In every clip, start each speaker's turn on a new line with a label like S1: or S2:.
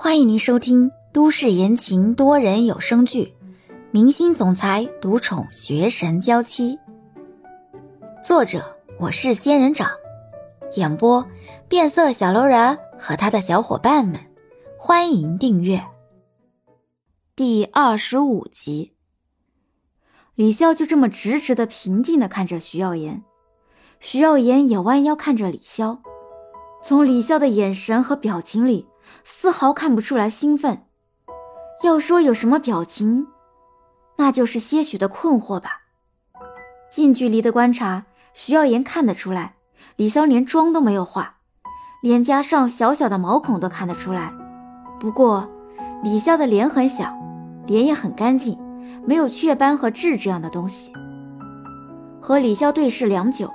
S1: 欢迎您收听都市言情多人有声剧《明星总裁独宠学神娇妻》，作者我是仙人掌，演播变色小楼人和他的小伙伴们。欢迎订阅第二十五集。李潇就这么直直的、平静的看着徐耀言，徐耀言也弯腰看着李潇，从李潇的眼神和表情里。丝毫看不出来兴奋，要说有什么表情，那就是些许的困惑吧。近距离的观察，徐耀言看得出来，李潇连妆都没有化，脸颊上小小的毛孔都看得出来。不过，李潇的脸很小，脸也很干净，没有雀斑和痣这样的东西。和李潇对视良久，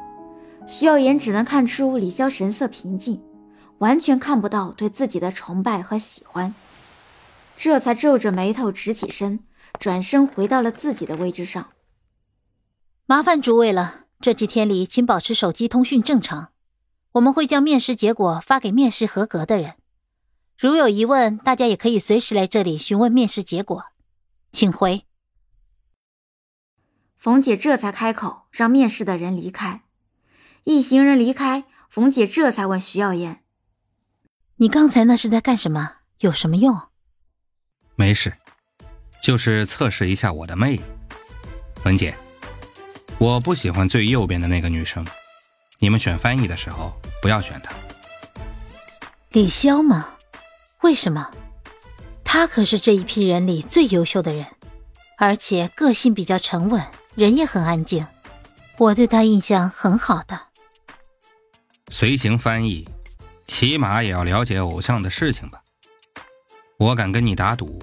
S1: 徐耀言只能看出李潇神色平静。完全看不到对自己的崇拜和喜欢，这才皱着眉头直起身，转身回到了自己的位置上。
S2: 麻烦诸位了，这几天里请保持手机通讯正常，我们会将面试结果发给面试合格的人。如有疑问，大家也可以随时来这里询问面试结果。请回。
S1: 冯姐这才开口，让面试的人离开。一行人离开，冯姐这才问徐耀言。
S2: 你刚才那是在干什么？有什么用？
S3: 没事，就是测试一下我的魅力。文姐，我不喜欢最右边的那个女生，你们选翻译的时候不要选她。
S2: 李潇吗？为什么？她可是这一批人里最优秀的人，而且个性比较沉稳，人也很安静，我对她印象很好的。
S3: 随行翻译。起码也要了解偶像的事情吧。我敢跟你打赌，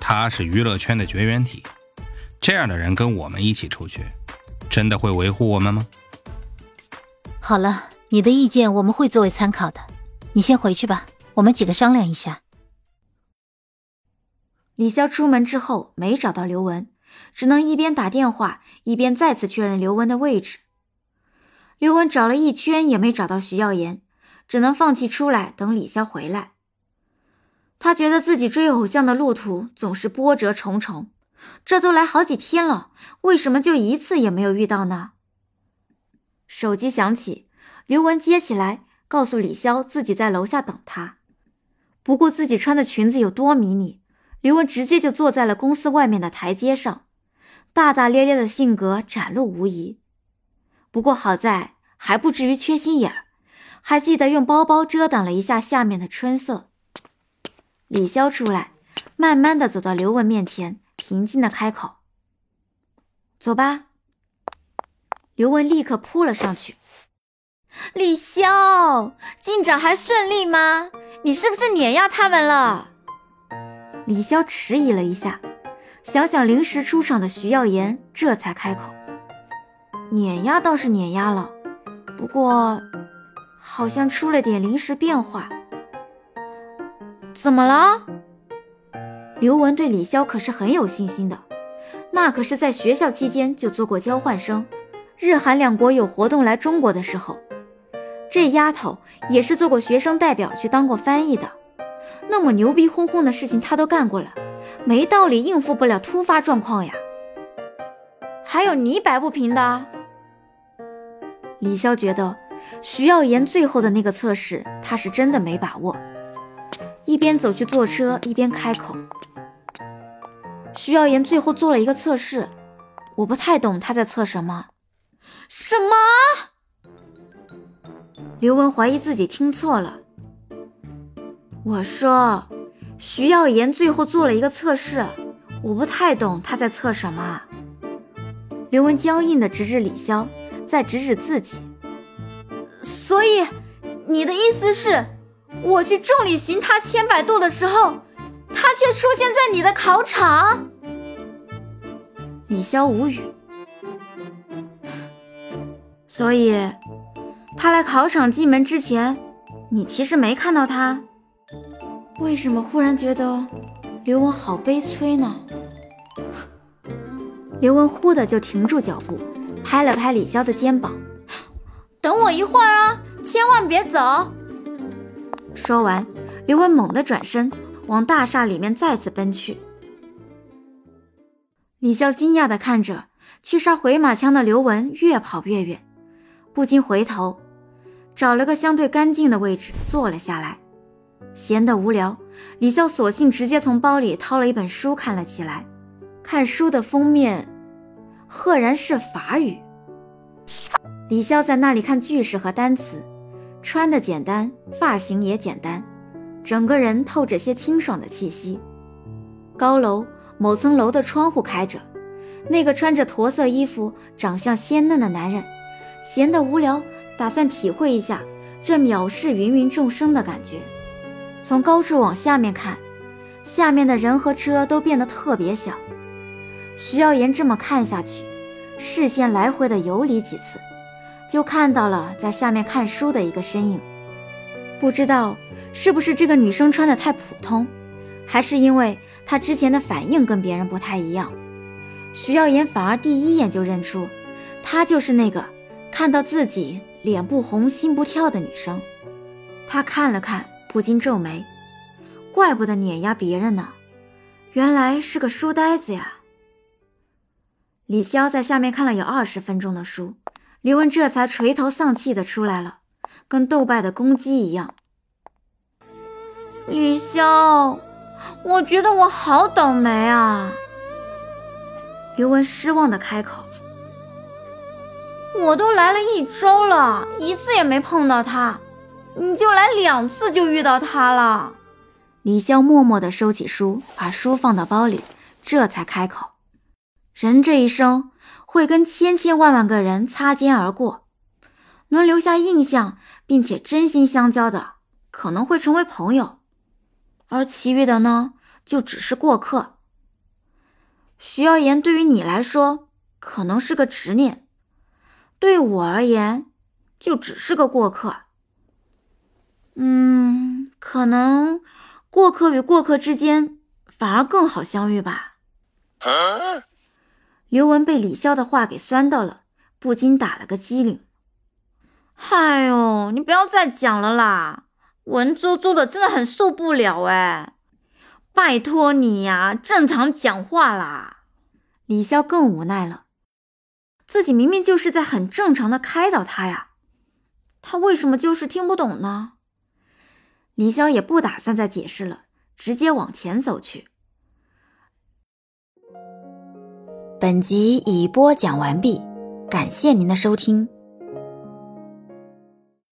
S3: 他是娱乐圈的绝缘体。这样的人跟我们一起出去，真的会维护我们吗？
S2: 好了，你的意见我们会作为参考的。你先回去吧，我们几个商量一下。
S1: 李潇出门之后没找到刘文，只能一边打电话一边再次确认刘文的位置。刘文找了一圈也没找到徐耀言。只能放弃出来等李潇回来。他觉得自己追偶像的路途总是波折重重，这都来好几天了，为什么就一次也没有遇到呢？手机响起，刘雯接起来，告诉李潇自己在楼下等他。不顾自己穿的裙子有多迷你，刘雯直接就坐在了公司外面的台阶上，大大咧咧的性格展露无遗。不过好在还不至于缺心眼儿。还记得用包包遮挡了一下下面的春色。李潇出来，慢慢的走到刘雯面前，平静的开口：“走吧。”刘雯立刻扑了上去：“李潇，进展还顺利吗？你是不是碾压他们了？”李潇迟疑了一下，想想临时出场的徐耀言，这才开口：“碾压倒是碾压了，不过……”好像出了点临时变化，怎么了？刘雯对李潇可是很有信心的，那可是在学校期间就做过交换生，日韩两国有活动来中国的时候，这丫头也是做过学生代表去当过翻译的，那么牛逼哄哄的事情她都干过了，没道理应付不了突发状况呀。还有你摆不平的，李潇觉得。徐耀言最后的那个测试，他是真的没把握。一边走去坐车，一边开口：“徐耀言最后做了一个测试，我不太懂他在测什么。”什么？刘文怀疑自己听错了。我说，徐耀言最后做了一个测试，我不太懂他在测什么。刘文僵硬的指指李潇，再指指自己。所以，你的意思是，我去众里寻他千百度的时候，他却出现在你的考场？李潇无语。所以，他来考场进门之前，你其实没看到他？为什么忽然觉得刘文好悲催呢？刘文忽的就停住脚步，拍了拍李潇的肩膀。等我一会儿啊，千万别走！说完，刘文猛地转身，往大厦里面再次奔去。李潇惊讶地看着去杀回马枪的刘文越跑越远，不禁回头，找了个相对干净的位置坐了下来。闲得无聊，李潇索性直接从包里掏了一本书看了起来。看书的封面，赫然是法语。李潇在那里看句式和单词，穿的简单，发型也简单，整个人透着些清爽的气息。高楼某层楼的窗户开着，那个穿着驼色衣服、长相鲜嫩的男人，闲得无聊，打算体会一下这藐视芸芸众生的感觉。从高处往下面看，下面的人和车都变得特别小。徐耀言这么看下去，视线来回的游离几次，就看到了在下面看书的一个身影。不知道是不是这个女生穿的太普通，还是因为她之前的反应跟别人不太一样，徐耀言反而第一眼就认出，她就是那个看到自己脸不红心不跳的女生。他看了看，不禁皱眉，怪不得碾压别人呢，原来是个书呆子呀。李潇在下面看了有二十分钟的书，刘文这才垂头丧气的出来了，跟斗败的公鸡一样。李潇，我觉得我好倒霉啊！刘文失望的开口：“我都来了一周了，一次也没碰到他，你就来两次就遇到他了。”李潇默默的收起书，把书放到包里，这才开口。人这一生会跟千千万万个人擦肩而过，能留下印象并且真心相交的，可能会成为朋友，而其余的呢，就只是过客。徐耀言对于你来说可能是个执念，对我而言就只是个过客。嗯，可能过客与过客之间反而更好相遇吧。刘文被李潇的话给酸到了，不禁打了个激灵。哎呦，你不要再讲了啦，文绉绉的，真的很受不了哎！拜托你呀，正常讲话啦！李潇更无奈了，自己明明就是在很正常的开导他呀，他为什么就是听不懂呢？李潇也不打算再解释了，直接往前走去。本集已播讲完毕，感谢您的收听。